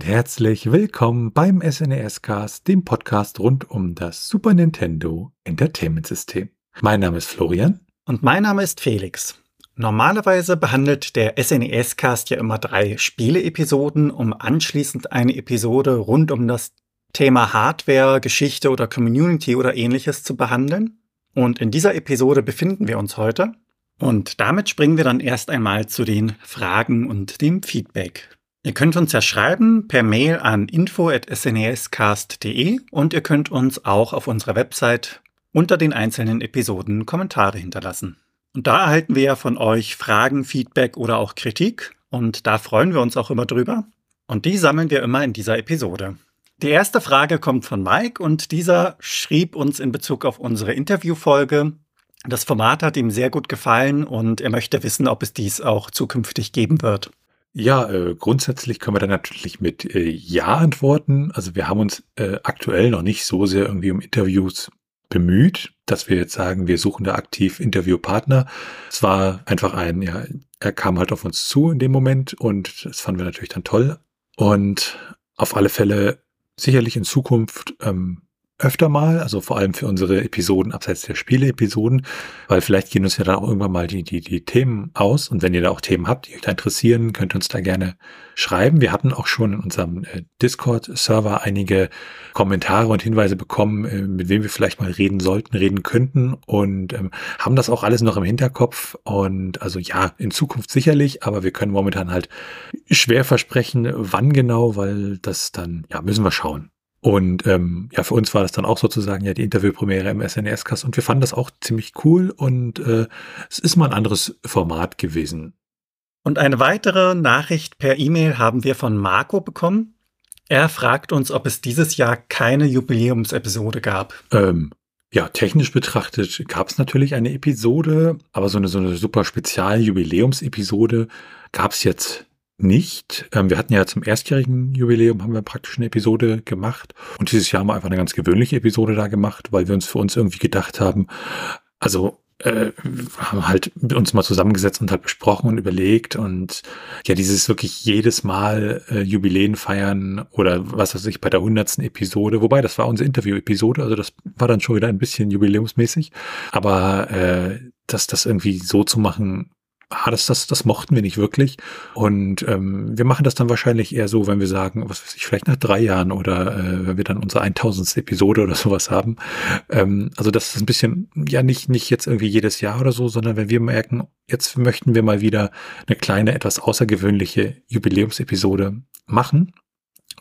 Und herzlich willkommen beim SNES Cast, dem Podcast rund um das Super Nintendo Entertainment System. Mein Name ist Florian. Und mein Name ist Felix. Normalerweise behandelt der SNES Cast ja immer drei Spiele-Episoden, um anschließend eine Episode rund um das Thema Hardware, Geschichte oder Community oder ähnliches zu behandeln. Und in dieser Episode befinden wir uns heute. Und damit springen wir dann erst einmal zu den Fragen und dem Feedback. Ihr könnt uns ja schreiben per Mail an info.snescast.de und ihr könnt uns auch auf unserer Website unter den einzelnen Episoden Kommentare hinterlassen. Und da erhalten wir ja von euch Fragen, Feedback oder auch Kritik und da freuen wir uns auch immer drüber. Und die sammeln wir immer in dieser Episode. Die erste Frage kommt von Mike und dieser schrieb uns in Bezug auf unsere Interviewfolge. Das Format hat ihm sehr gut gefallen und er möchte wissen, ob es dies auch zukünftig geben wird. Ja, äh, grundsätzlich können wir da natürlich mit äh, Ja antworten. Also wir haben uns äh, aktuell noch nicht so sehr irgendwie um Interviews bemüht, dass wir jetzt sagen, wir suchen da aktiv Interviewpartner. Es war einfach ein, ja, er kam halt auf uns zu in dem Moment und das fanden wir natürlich dann toll. Und auf alle Fälle sicherlich in Zukunft ähm, öfter mal, also vor allem für unsere Episoden abseits der Spiele-Episoden, weil vielleicht gehen uns ja dann auch irgendwann mal die, die, die Themen aus. Und wenn ihr da auch Themen habt, die euch da interessieren, könnt ihr uns da gerne schreiben. Wir hatten auch schon in unserem äh, Discord-Server einige Kommentare und Hinweise bekommen, äh, mit wem wir vielleicht mal reden sollten, reden könnten und ähm, haben das auch alles noch im Hinterkopf. Und also ja, in Zukunft sicherlich, aber wir können momentan halt schwer versprechen, wann genau, weil das dann, ja, müssen wir schauen. Und ähm, ja, für uns war das dann auch sozusagen ja die Interviewpremiere im SNES-Cast und wir fanden das auch ziemlich cool und äh, es ist mal ein anderes Format gewesen. Und eine weitere Nachricht per E-Mail haben wir von Marco bekommen. Er fragt uns, ob es dieses Jahr keine Jubiläumsepisode gab. Ähm, ja, technisch betrachtet gab es natürlich eine Episode, aber so eine, so eine super Spezial-Jubiläumsepisode gab es jetzt nicht. Ähm, wir hatten ja zum erstjährigen Jubiläum haben wir praktisch eine Episode gemacht. Und dieses Jahr haben wir einfach eine ganz gewöhnliche Episode da gemacht, weil wir uns für uns irgendwie gedacht haben, also äh, haben halt uns mal zusammengesetzt und halt besprochen und überlegt. Und ja, dieses wirklich jedes Mal äh, Jubiläen feiern oder was weiß ich bei der hundertsten Episode, wobei das war unsere Interview-Episode, also das war dann schon wieder ein bisschen jubiläumsmäßig, aber äh, das, das irgendwie so zu machen, ah, das, das, das mochten wir nicht wirklich. Und ähm, wir machen das dann wahrscheinlich eher so, wenn wir sagen, was weiß ich, vielleicht nach drei Jahren oder äh, wenn wir dann unsere 1000. Episode oder sowas haben. Ähm, also das ist ein bisschen, ja, nicht, nicht jetzt irgendwie jedes Jahr oder so, sondern wenn wir merken, jetzt möchten wir mal wieder eine kleine, etwas außergewöhnliche Jubiläumsepisode machen.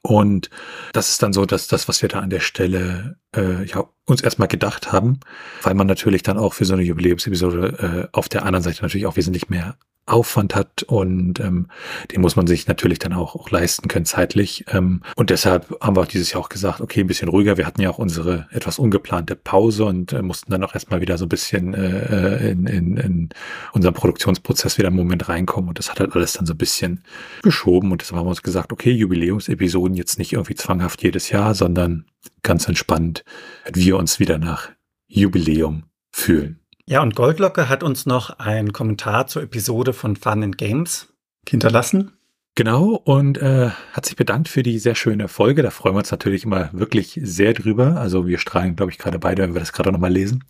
Und das ist dann so, dass das, was wir da an der Stelle äh, ja, uns erstmal gedacht haben, weil man natürlich dann auch für so eine Jubiläumsepisode äh, auf der anderen Seite natürlich auch wesentlich mehr Aufwand hat und ähm, den muss man sich natürlich dann auch, auch leisten können zeitlich. Ähm, und deshalb haben wir auch dieses Jahr auch gesagt, okay, ein bisschen ruhiger. Wir hatten ja auch unsere etwas ungeplante Pause und äh, mussten dann auch erstmal wieder so ein bisschen äh, in, in, in unseren Produktionsprozess wieder im Moment reinkommen. Und das hat halt alles dann so ein bisschen geschoben. Und deshalb haben wir uns gesagt, okay, Jubiläumsepisoden jetzt nicht irgendwie zwanghaft jedes Jahr, sondern ganz entspannt, wir uns wieder nach Jubiläum fühlen. Ja, und Goldlocke hat uns noch einen Kommentar zur Episode von Fun and Games hinterlassen. Genau, und äh, hat sich bedankt für die sehr schöne Folge. Da freuen wir uns natürlich immer wirklich sehr drüber. Also wir strahlen, glaube ich, gerade beide, wenn wir das gerade nochmal lesen.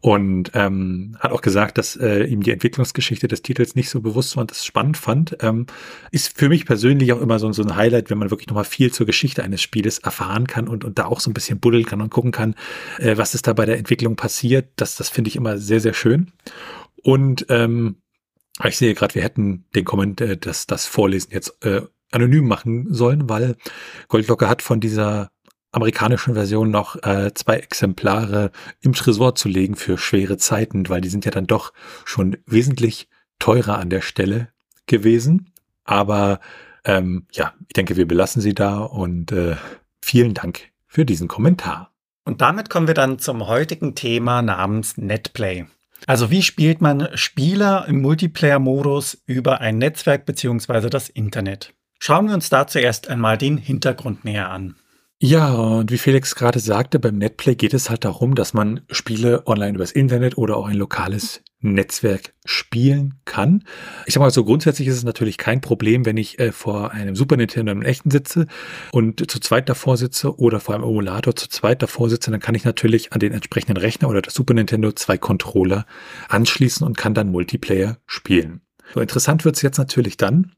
Und ähm, hat auch gesagt, dass äh, ihm die Entwicklungsgeschichte des Titels nicht so bewusst war und das spannend fand. Ähm, ist für mich persönlich auch immer so, so ein Highlight, wenn man wirklich nochmal viel zur Geschichte eines Spieles erfahren kann und, und da auch so ein bisschen buddeln kann und gucken kann, äh, was ist da bei der Entwicklung passiert. Das, das finde ich immer sehr, sehr schön. Und ähm, ich sehe gerade, wir hätten den Kommentar, äh, das, das Vorlesen jetzt äh, anonym machen sollen, weil Goldlocke hat von dieser amerikanischen Version noch äh, zwei Exemplare im Tresor zu legen für schwere Zeiten, weil die sind ja dann doch schon wesentlich teurer an der Stelle gewesen. Aber ähm, ja, ich denke, wir belassen sie da und äh, vielen Dank für diesen Kommentar. Und damit kommen wir dann zum heutigen Thema namens Netplay. Also wie spielt man Spieler im Multiplayer-Modus über ein Netzwerk bzw. das Internet? Schauen wir uns da zuerst einmal den Hintergrund näher an. Ja, und wie Felix gerade sagte, beim Netplay geht es halt darum, dass man Spiele online übers Internet oder auch ein lokales Netzwerk spielen kann. Ich sag mal so, grundsätzlich ist es natürlich kein Problem, wenn ich äh, vor einem Super Nintendo im echten sitze und zu zweit davor sitze oder vor einem Emulator zu zweit davor sitze, dann kann ich natürlich an den entsprechenden Rechner oder das Super Nintendo zwei Controller anschließen und kann dann Multiplayer spielen. So interessant wird es jetzt natürlich dann,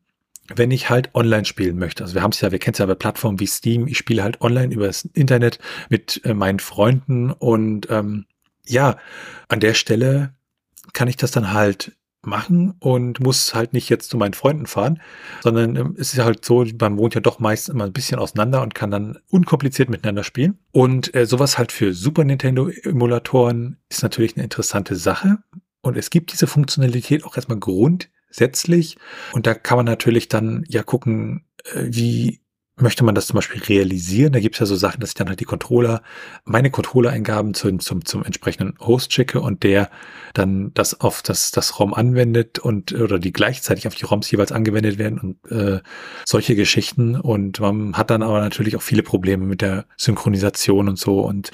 wenn ich halt online spielen möchte. Also wir haben es ja, wir kennen es ja bei Plattformen wie Steam. Ich spiele halt online über das Internet mit äh, meinen Freunden und ähm, ja, an der Stelle kann ich das dann halt machen und muss halt nicht jetzt zu meinen Freunden fahren, sondern ähm, es ist halt so, man wohnt ja doch meist immer ein bisschen auseinander und kann dann unkompliziert miteinander spielen. Und äh, sowas halt für Super Nintendo Emulatoren ist natürlich eine interessante Sache. Und es gibt diese Funktionalität auch erstmal grundsätzlich. Und da kann man natürlich dann ja gucken, äh, wie möchte man das zum Beispiel realisieren, da gibt es ja so Sachen, dass ich dann halt die Controller, meine Controller-Eingaben zum, zum, zum entsprechenden Host schicke und der dann das auf das, das ROM anwendet und oder die gleichzeitig auf die ROMs jeweils angewendet werden und äh, solche Geschichten. Und man hat dann aber natürlich auch viele Probleme mit der Synchronisation und so. Und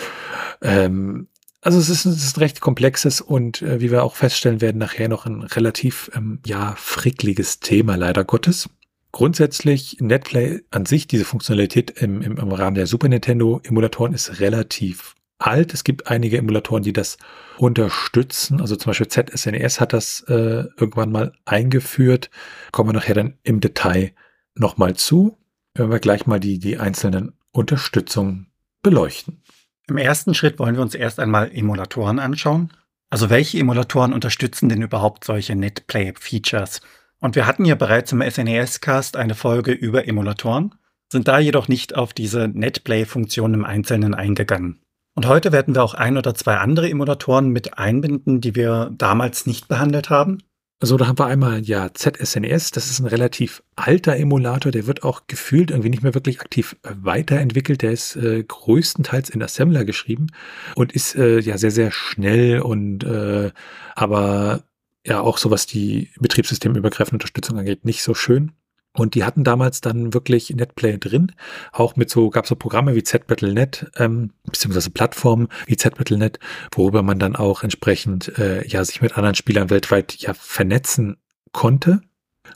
ähm, also es ist, es ist ein recht komplexes und äh, wie wir auch feststellen werden, nachher noch ein relativ ähm, ja frickliges Thema, leider Gottes. Grundsätzlich, Netplay an sich, diese Funktionalität im, im, im Rahmen der Super Nintendo Emulatoren ist relativ alt. Es gibt einige Emulatoren, die das unterstützen. Also zum Beispiel ZSNES e hat das äh, irgendwann mal eingeführt. Kommen wir nachher dann im Detail nochmal zu, wenn wir gleich mal die, die einzelnen Unterstützungen beleuchten. Im ersten Schritt wollen wir uns erst einmal Emulatoren anschauen. Also welche Emulatoren unterstützen denn überhaupt solche Netplay-Features? Und wir hatten ja bereits im SNES-Cast eine Folge über Emulatoren, sind da jedoch nicht auf diese NetPlay-Funktion im Einzelnen eingegangen. Und heute werden wir auch ein oder zwei andere Emulatoren mit einbinden, die wir damals nicht behandelt haben. Also da haben wir einmal ja ZSNES, e das ist ein relativ alter Emulator, der wird auch gefühlt irgendwie nicht mehr wirklich aktiv weiterentwickelt. Der ist äh, größtenteils in Assembler geschrieben und ist äh, ja sehr, sehr schnell und äh, aber ja auch so was die betriebssystemübergreifende Unterstützung angeht, nicht so schön. Und die hatten damals dann wirklich Netplay drin, auch mit so, gab es so Programme wie ZBattleNet, ähm, beziehungsweise Plattformen wie ZBattleNet, worüber man dann auch entsprechend äh, ja sich mit anderen Spielern weltweit ja vernetzen konnte.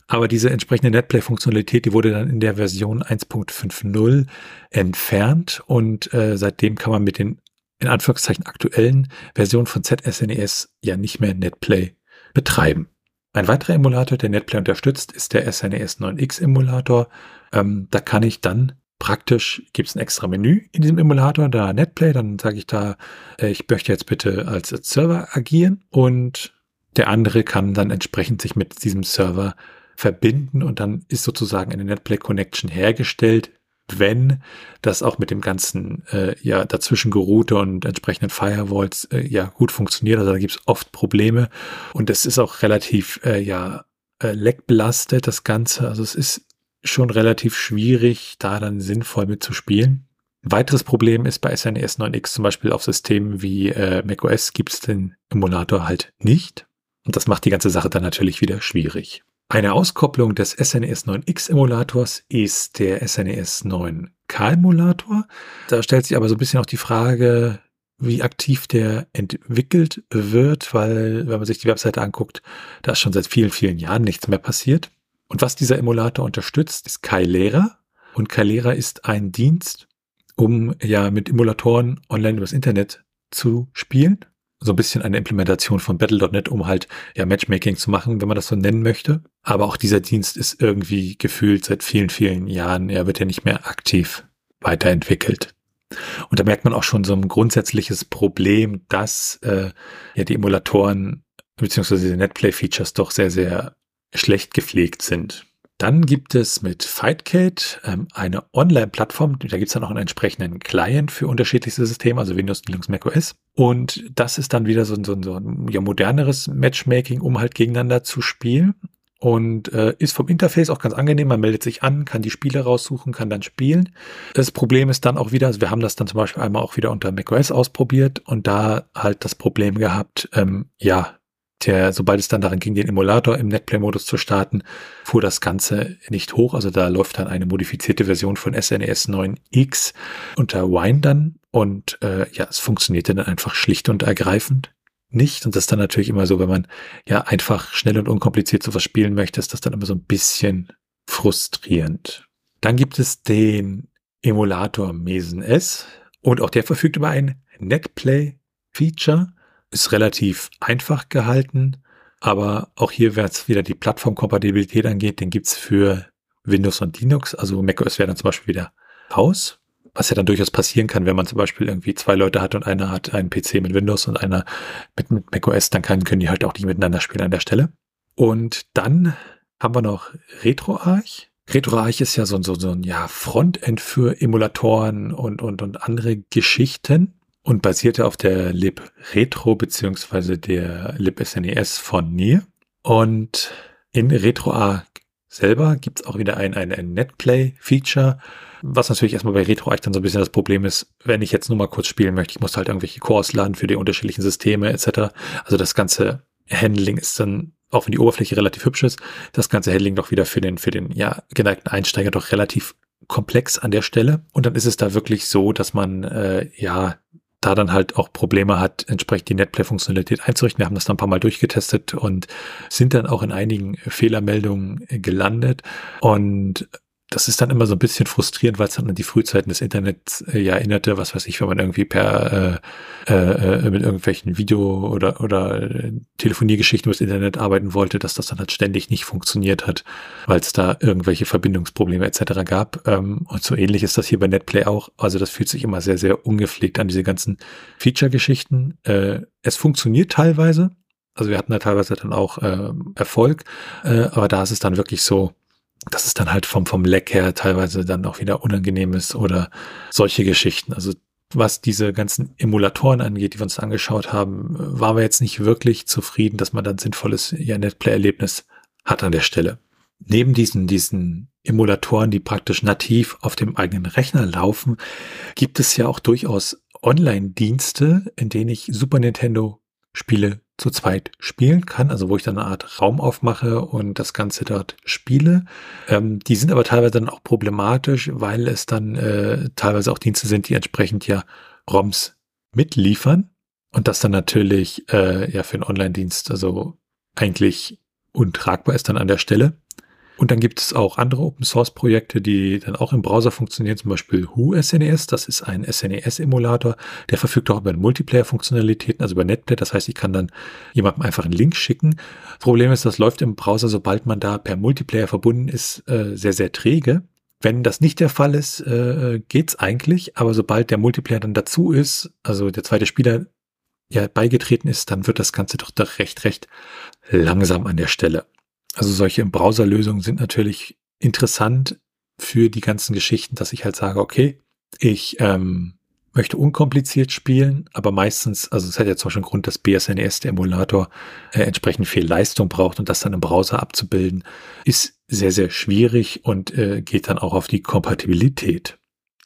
Aber diese entsprechende Netplay-Funktionalität, die wurde dann in der Version 1.50 entfernt und äh, seitdem kann man mit den in Anführungszeichen aktuellen Versionen von ZSNES e ja nicht mehr Netplay betreiben. Ein weiterer Emulator, der NetPlay unterstützt, ist der SNES 9X Emulator. Ähm, da kann ich dann praktisch, gibt es ein extra Menü in diesem Emulator, da NetPlay, dann sage ich da, äh, ich möchte jetzt bitte als Server agieren und der andere kann dann entsprechend sich mit diesem Server verbinden und dann ist sozusagen eine NetPlay Connection hergestellt, wenn das auch mit dem ganzen äh, ja dazwischen geroute und entsprechenden Firewalls äh, ja gut funktioniert. Also da gibt es oft Probleme und es ist auch relativ äh, ja äh, leckbelastet das Ganze. Also es ist schon relativ schwierig, da dann sinnvoll mitzuspielen. Ein weiteres Problem ist bei SNES 9X zum Beispiel auf Systemen wie äh, macOS gibt es den Emulator halt nicht. Und das macht die ganze Sache dann natürlich wieder schwierig. Eine Auskopplung des SNES 9X Emulators ist der SNES 9K Emulator. Da stellt sich aber so ein bisschen auch die Frage, wie aktiv der entwickelt wird, weil wenn man sich die Webseite anguckt, da ist schon seit vielen, vielen Jahren nichts mehr passiert. Und was dieser Emulator unterstützt, ist Kailera. Und Kailera ist ein Dienst, um ja mit Emulatoren online übers Internet zu spielen so ein bisschen eine Implementation von Battle.net, um halt ja Matchmaking zu machen, wenn man das so nennen möchte. Aber auch dieser Dienst ist irgendwie gefühlt seit vielen, vielen Jahren, er wird ja nicht mehr aktiv weiterentwickelt. Und da merkt man auch schon so ein grundsätzliches Problem, dass äh, ja die Emulatoren beziehungsweise die Netplay-Features doch sehr, sehr schlecht gepflegt sind. Dann gibt es mit Fightcade ähm, eine Online-Plattform, da gibt es dann auch einen entsprechenden Client für unterschiedlichste Systeme, also Windows, Linux, Mac OS. Und das ist dann wieder so, so, so ein ja, moderneres Matchmaking, um halt gegeneinander zu spielen. Und äh, ist vom Interface auch ganz angenehm. Man meldet sich an, kann die Spiele raussuchen, kann dann spielen. Das Problem ist dann auch wieder, also wir haben das dann zum Beispiel einmal auch wieder unter macOS ausprobiert und da halt das Problem gehabt, ähm, ja, der, sobald es dann daran ging, den Emulator im Netplay-Modus zu starten, fuhr das Ganze nicht hoch. Also da läuft dann eine modifizierte Version von SNES 9X unter Wine dann und äh, ja, es funktionierte dann einfach schlicht und ergreifend nicht. Und das ist dann natürlich immer so, wenn man ja einfach schnell und unkompliziert sowas spielen möchte, ist das dann immer so ein bisschen frustrierend. Dann gibt es den Emulator Mesen S und auch der verfügt über ein Netplay-Feature. Ist relativ einfach gehalten, aber auch hier, es wieder die Plattformkompatibilität angeht, den gibt's für Windows und Linux. Also macOS wäre dann zum Beispiel wieder raus. Was ja dann durchaus passieren kann, wenn man zum Beispiel irgendwie zwei Leute hat und einer hat einen PC mit Windows und einer mit, mit macOS, dann kann, können die halt auch nicht miteinander spielen an der Stelle. Und dann haben wir noch RetroArch. RetroArch ist ja so, so, so ein ja, Frontend für Emulatoren und, und, und andere Geschichten und basierte auf der lib Retro beziehungsweise der lib SNES von NIR. Und in RetroArch selber gibt's auch wieder ein, ein, ein Netplay-Feature, was natürlich erstmal bei RetroArch dann so ein bisschen das Problem ist, wenn ich jetzt nur mal kurz spielen möchte, ich muss halt irgendwelche Cores laden für die unterschiedlichen Systeme etc. Also das ganze Handling ist dann, auch wenn die Oberfläche relativ hübsch ist, das ganze Handling doch wieder für den, für den ja, geneigten Einsteiger doch relativ komplex an der Stelle. Und dann ist es da wirklich so, dass man äh, ja da dann halt auch Probleme hat, entsprechend die Netplay-Funktionalität einzurichten. Wir haben das dann ein paar Mal durchgetestet und sind dann auch in einigen Fehlermeldungen gelandet. Und das ist dann immer so ein bisschen frustrierend, weil es dann an die Frühzeiten des Internets äh, ja erinnerte, was weiß ich, wenn man irgendwie per äh, äh, mit irgendwelchen Video- oder oder äh, Telefoniergeschichten übers Internet arbeiten wollte, dass das dann halt ständig nicht funktioniert hat, weil es da irgendwelche Verbindungsprobleme etc. gab. Ähm, und so ähnlich ist das hier bei Netplay auch. Also das fühlt sich immer sehr, sehr ungepflegt an, diese ganzen Feature-Geschichten. Äh, es funktioniert teilweise. Also wir hatten da teilweise dann auch äh, Erfolg, äh, aber da ist es dann wirklich so, dass es dann halt vom, vom Leck her teilweise dann auch wieder unangenehm ist oder solche Geschichten. Also was diese ganzen Emulatoren angeht, die wir uns angeschaut haben, waren wir jetzt nicht wirklich zufrieden, dass man dann sinnvolles ja, Netplay-Erlebnis hat an der Stelle. Neben diesen, diesen Emulatoren, die praktisch nativ auf dem eigenen Rechner laufen, gibt es ja auch durchaus Online-Dienste, in denen ich Super Nintendo Spiele zu zweit spielen kann, also wo ich dann eine Art Raum aufmache und das Ganze dort spiele. Ähm, die sind aber teilweise dann auch problematisch, weil es dann äh, teilweise auch Dienste sind, die entsprechend ja ROMs mitliefern und das dann natürlich äh, ja für einen Online-Dienst also eigentlich untragbar ist dann an der Stelle. Und dann gibt es auch andere Open Source Projekte, die dann auch im Browser funktionieren, zum Beispiel Who SNES. Das ist ein SNES-Emulator. Der verfügt auch über Multiplayer-Funktionalitäten, also über Netplay. Das heißt, ich kann dann jemandem einfach einen Link schicken. Problem ist, das läuft im Browser, sobald man da per Multiplayer verbunden ist, äh, sehr, sehr träge. Wenn das nicht der Fall ist, äh, geht's eigentlich. Aber sobald der Multiplayer dann dazu ist, also der zweite Spieler ja beigetreten ist, dann wird das Ganze doch recht, recht langsam an der Stelle. Also solche Browserlösungen sind natürlich interessant für die ganzen Geschichten, dass ich halt sage, okay, ich ähm, möchte unkompliziert spielen, aber meistens, also es hat ja zum Beispiel einen Grund, dass BSNES, der Emulator, äh, entsprechend viel Leistung braucht und das dann im Browser abzubilden, ist sehr, sehr schwierig und äh, geht dann auch auf die Kompatibilität.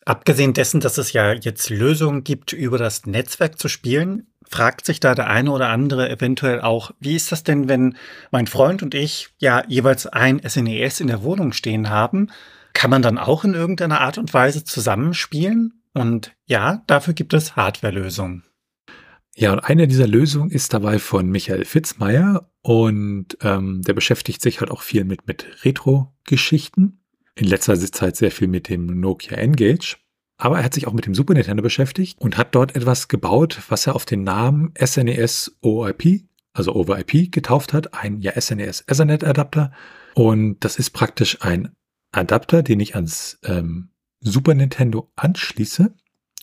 Abgesehen dessen, dass es ja jetzt Lösungen gibt, über das Netzwerk zu spielen, fragt sich da der eine oder andere eventuell auch, wie ist das denn, wenn mein Freund und ich ja jeweils ein SNES e in der Wohnung stehen haben? Kann man dann auch in irgendeiner Art und Weise zusammenspielen? Und ja, dafür gibt es Hardwarelösungen. Ja, und eine dieser Lösungen ist dabei von Michael Fitzmeier und ähm, der beschäftigt sich halt auch viel mit, mit Retro-Geschichten. In letzter Zeit sehr viel mit dem Nokia Engage. Aber er hat sich auch mit dem Super Nintendo beschäftigt und hat dort etwas gebaut, was er auf den Namen SNES OIP, also Over IP, getauft hat. Ein ja SNES Ethernet Adapter. Und das ist praktisch ein Adapter, den ich ans ähm, Super Nintendo anschließe,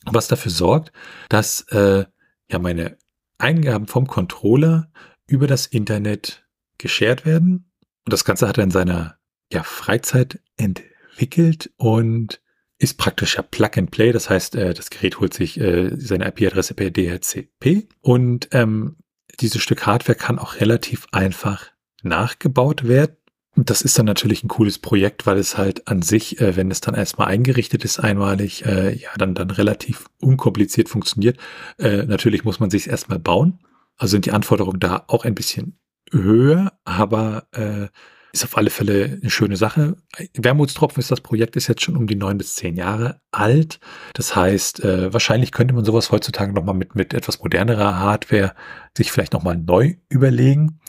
was dafür sorgt, dass äh, ja meine Eingaben vom Controller über das Internet geshared werden. Und das Ganze hat er in seiner ja, Freizeit entwickelt und ist praktisch ja Plug and Play. Das heißt, äh, das Gerät holt sich äh, seine IP-Adresse per DHCP und ähm, dieses Stück Hardware kann auch relativ einfach nachgebaut werden. Das ist dann natürlich ein cooles Projekt, weil es halt an sich, äh, wenn es dann erstmal eingerichtet ist, einmalig, äh, ja, dann, dann relativ unkompliziert funktioniert. Äh, natürlich muss man sich erstmal bauen. Also sind die Anforderungen da auch ein bisschen höher, aber äh, ist auf alle Fälle eine schöne Sache. Wermutstropfen ist das Projekt, ist jetzt schon um die neun bis zehn Jahre alt. Das heißt, äh, wahrscheinlich könnte man sowas heutzutage nochmal mit, mit etwas modernerer Hardware sich vielleicht nochmal neu überlegen.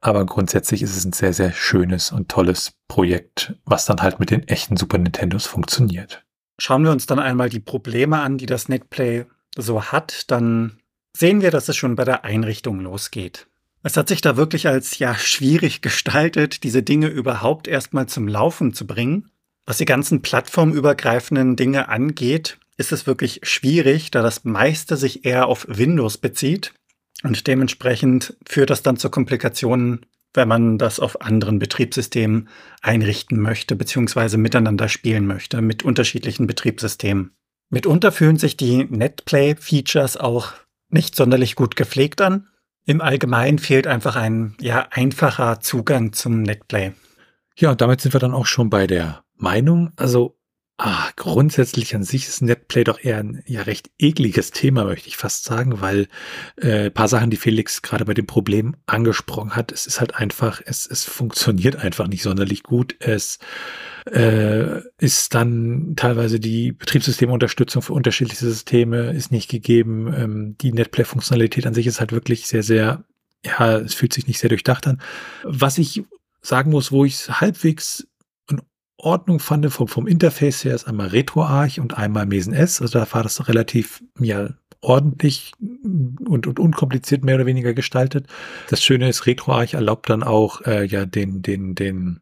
Aber grundsätzlich ist es ein sehr, sehr schönes und tolles Projekt, was dann halt mit den echten Super Nintendos funktioniert. Schauen wir uns dann einmal die Probleme an, die das Netplay so hat, dann sehen wir, dass es schon bei der Einrichtung losgeht. Es hat sich da wirklich als ja schwierig gestaltet, diese Dinge überhaupt erstmal zum Laufen zu bringen. Was die ganzen plattformübergreifenden Dinge angeht, ist es wirklich schwierig, da das meiste sich eher auf Windows bezieht. Und dementsprechend führt das dann zu Komplikationen, wenn man das auf anderen Betriebssystemen einrichten möchte, beziehungsweise miteinander spielen möchte, mit unterschiedlichen Betriebssystemen. Mitunter fühlen sich die Netplay-Features auch nicht sonderlich gut gepflegt an. Im Allgemeinen fehlt einfach ein ja, einfacher Zugang zum Netplay. Ja, damit sind wir dann auch schon bei der Meinung. Also ah, grundsätzlich an sich ist Netplay doch eher ein ja recht ekliges Thema, möchte ich fast sagen, weil äh, paar Sachen, die Felix gerade bei dem Problem angesprochen hat, es ist halt einfach, es, es funktioniert einfach nicht sonderlich gut. Es äh, ist dann teilweise die Betriebssystemunterstützung für unterschiedliche Systeme ist nicht gegeben. Ähm, die Netplay-Funktionalität an sich ist halt wirklich sehr, sehr, ja, es fühlt sich nicht sehr durchdacht an. Was ich sagen muss, wo ich es halbwegs Ordnung fand vom, vom Interface her, ist einmal RetroArch und einmal Mesen S. Also da war das relativ, ja, ordentlich und, und unkompliziert mehr oder weniger gestaltet. Das Schöne ist, RetroArch erlaubt dann auch äh, ja den, den, den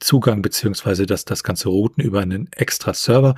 Zugang beziehungsweise das, das ganze Routen über einen extra Server.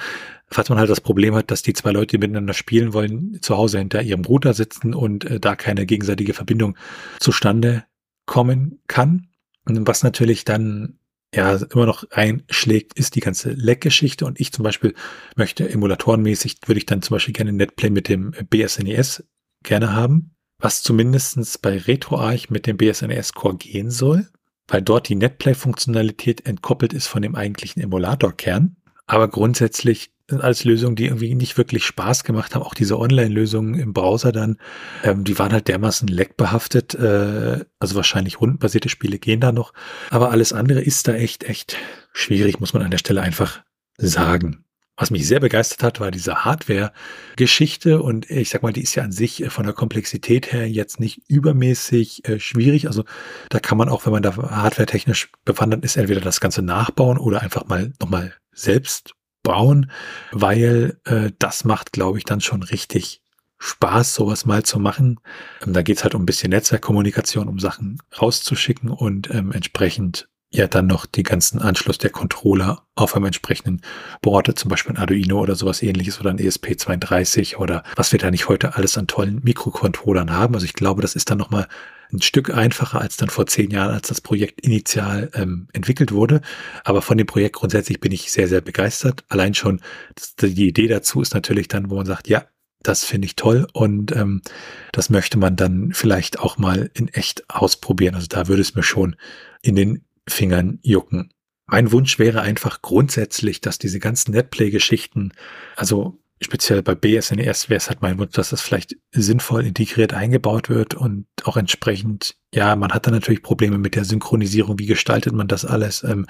Falls man halt das Problem hat, dass die zwei Leute, die miteinander spielen wollen, zu Hause hinter ihrem Router sitzen und äh, da keine gegenseitige Verbindung zustande kommen kann. Was natürlich dann ja immer noch einschlägt, ist die ganze Leck-Geschichte. Und ich zum Beispiel möchte emulatorenmäßig, würde ich dann zum Beispiel gerne Netplay mit dem BSNES gerne haben, was zumindestens bei RetroArch mit dem BSNES Core gehen soll weil dort die Netplay-Funktionalität entkoppelt ist von dem eigentlichen Emulator-Kern. Aber grundsätzlich sind alles Lösungen, die irgendwie nicht wirklich Spaß gemacht haben. Auch diese Online-Lösungen im Browser dann, ähm, die waren halt dermaßen leckbehaftet. Äh, also wahrscheinlich rundenbasierte Spiele gehen da noch. Aber alles andere ist da echt, echt schwierig, muss man an der Stelle einfach sagen. Was mich sehr begeistert hat, war diese Hardware-Geschichte und ich sag mal, die ist ja an sich äh, von der Komplexität her jetzt nicht übermäßig äh, schwierig. Also da kann man auch, wenn man da hardware-technisch bewandert ist, entweder das Ganze nachbauen oder einfach mal nochmal selbst bauen, weil äh, das macht, glaube ich, dann schon richtig Spaß, sowas mal zu machen. Ähm, da geht's halt um ein bisschen Netzwerkkommunikation, um Sachen rauszuschicken und ähm, entsprechend ja dann noch die ganzen Anschluss der Controller auf einem entsprechenden Board, zum Beispiel ein Arduino oder sowas ähnliches oder ein ESP32 oder was wir da nicht heute alles an tollen Mikrocontrollern haben. Also ich glaube, das ist dann nochmal ein Stück einfacher als dann vor zehn Jahren, als das Projekt initial ähm, entwickelt wurde. Aber von dem Projekt grundsätzlich bin ich sehr, sehr begeistert. Allein schon das, die Idee dazu ist natürlich dann, wo man sagt, ja, das finde ich toll und ähm, das möchte man dann vielleicht auch mal in echt ausprobieren. Also da würde es mir schon in den Fingern jucken. Mein Wunsch wäre einfach grundsätzlich, dass diese ganzen Netplay-Geschichten, also speziell bei BSNES wäre es halt mein Wunsch, dass das vielleicht sinnvoll integriert eingebaut wird und auch entsprechend, ja, man hat da natürlich Probleme mit der Synchronisierung, wie gestaltet man das alles, ähm,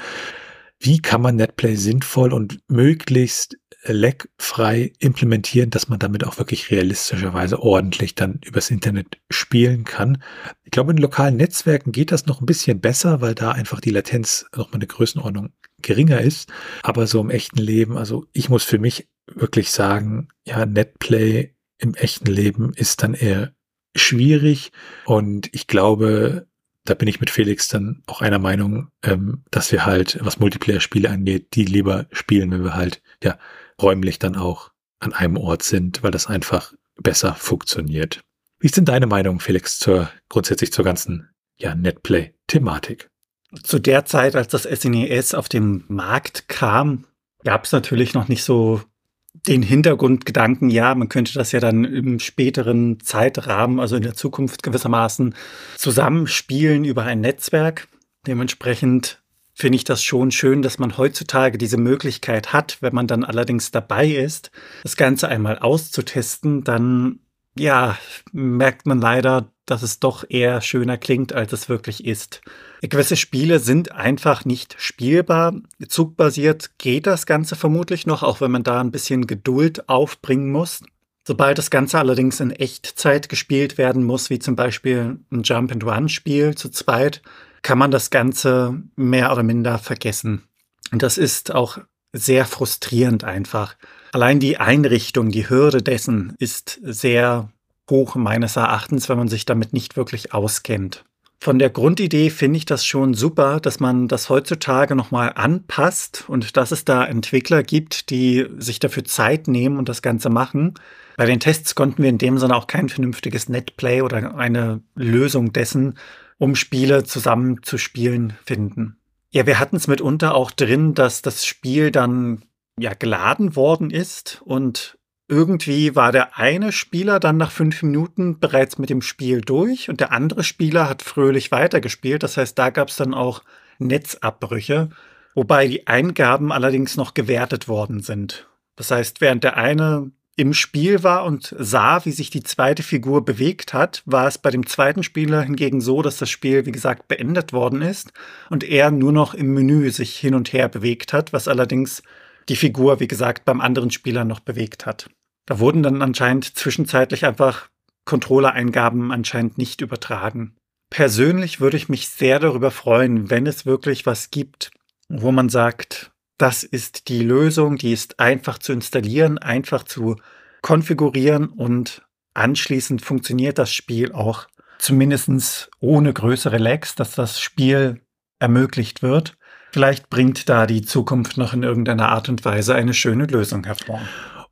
wie kann man Netplay sinnvoll und möglichst leckfrei implementieren, dass man damit auch wirklich realistischerweise ordentlich dann übers Internet spielen kann. Ich glaube, in lokalen Netzwerken geht das noch ein bisschen besser, weil da einfach die Latenz noch mal eine Größenordnung geringer ist. Aber so im echten Leben, also ich muss für mich wirklich sagen, ja, Netplay im echten Leben ist dann eher schwierig und ich glaube, da bin ich mit Felix dann auch einer Meinung, ähm, dass wir halt, was Multiplayer-Spiele angeht, die lieber spielen, wenn wir halt ja räumlich dann auch an einem Ort sind, weil das einfach besser funktioniert. Wie ist denn deine Meinung, Felix, zur grundsätzlich zur ganzen ja, Netplay-Thematik? Zu der Zeit, als das SNES e auf den Markt kam, gab es natürlich noch nicht so den Hintergrundgedanken, ja, man könnte das ja dann im späteren Zeitrahmen, also in der Zukunft gewissermaßen zusammenspielen über ein Netzwerk. Dementsprechend finde ich das schon schön, dass man heutzutage diese Möglichkeit hat. Wenn man dann allerdings dabei ist, das Ganze einmal auszutesten, dann ja, merkt man leider, dass es doch eher schöner klingt, als es wirklich ist. Gewisse Spiele sind einfach nicht spielbar. Zugbasiert geht das Ganze vermutlich noch, auch wenn man da ein bisschen Geduld aufbringen muss. Sobald das Ganze allerdings in Echtzeit gespielt werden muss, wie zum Beispiel ein Jump-and-Run-Spiel zu zweit, kann man das Ganze mehr oder minder vergessen. Und das ist auch sehr frustrierend einfach. Allein die Einrichtung, die Hürde dessen ist sehr hoch meines Erachtens, wenn man sich damit nicht wirklich auskennt. Von der Grundidee finde ich das schon super, dass man das heutzutage nochmal anpasst und dass es da Entwickler gibt, die sich dafür Zeit nehmen und das Ganze machen. Bei den Tests konnten wir in dem Sinne auch kein vernünftiges Netplay oder eine Lösung dessen, um Spiele zusammenzuspielen, finden. Ja, wir hatten es mitunter auch drin, dass das Spiel dann ja geladen worden ist und irgendwie war der eine Spieler dann nach fünf Minuten bereits mit dem Spiel durch und der andere Spieler hat fröhlich weitergespielt. Das heißt, da gab es dann auch Netzabbrüche, wobei die Eingaben allerdings noch gewertet worden sind. Das heißt, während der eine im Spiel war und sah, wie sich die zweite Figur bewegt hat, war es bei dem zweiten Spieler hingegen so, dass das Spiel, wie gesagt, beendet worden ist und er nur noch im Menü sich hin und her bewegt hat, was allerdings die Figur, wie gesagt, beim anderen Spieler noch bewegt hat. Da wurden dann anscheinend zwischenzeitlich einfach Controller-Eingaben anscheinend nicht übertragen. Persönlich würde ich mich sehr darüber freuen, wenn es wirklich was gibt, wo man sagt, das ist die Lösung, die ist einfach zu installieren, einfach zu konfigurieren und anschließend funktioniert das Spiel auch zumindest ohne größere Lags, dass das Spiel ermöglicht wird. Vielleicht bringt da die Zukunft noch in irgendeiner Art und Weise eine schöne Lösung hervor.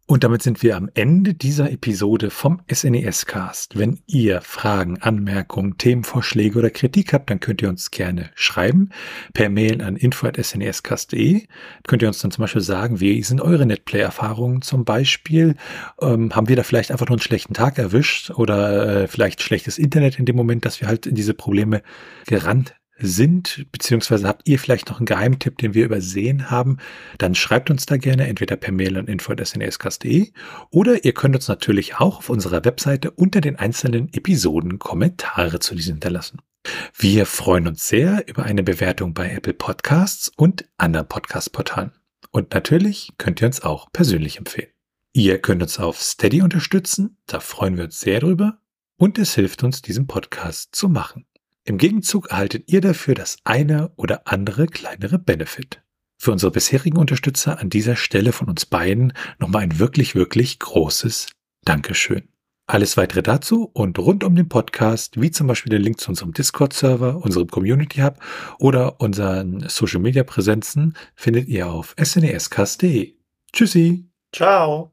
Und damit sind wir am Ende dieser Episode vom SNES Cast. Wenn ihr Fragen, Anmerkungen, Themenvorschläge oder Kritik habt, dann könnt ihr uns gerne schreiben per Mail an info.snescast.de. Könnt ihr uns dann zum Beispiel sagen, wie sind eure Netplay-Erfahrungen zum Beispiel? Ähm, haben wir da vielleicht einfach nur einen schlechten Tag erwischt oder äh, vielleicht schlechtes Internet in dem Moment, dass wir halt in diese Probleme gerannt sind, beziehungsweise habt ihr vielleicht noch einen Geheimtipp, den wir übersehen haben, dann schreibt uns da gerne entweder per Mail an info.snscast.de oder ihr könnt uns natürlich auch auf unserer Webseite unter den einzelnen Episoden Kommentare zu diesen hinterlassen. Wir freuen uns sehr über eine Bewertung bei Apple Podcasts und anderen Podcast-Portalen. Und natürlich könnt ihr uns auch persönlich empfehlen. Ihr könnt uns auf Steady unterstützen, da freuen wir uns sehr drüber und es hilft uns, diesen Podcast zu machen. Im Gegenzug erhaltet ihr dafür das eine oder andere kleinere Benefit. Für unsere bisherigen Unterstützer an dieser Stelle von uns beiden nochmal ein wirklich, wirklich großes Dankeschön. Alles weitere dazu und rund um den Podcast, wie zum Beispiel der Link zu unserem Discord-Server, unserem Community Hub oder unseren Social Media Präsenzen, findet ihr auf snescast.de. Tschüssi. Ciao.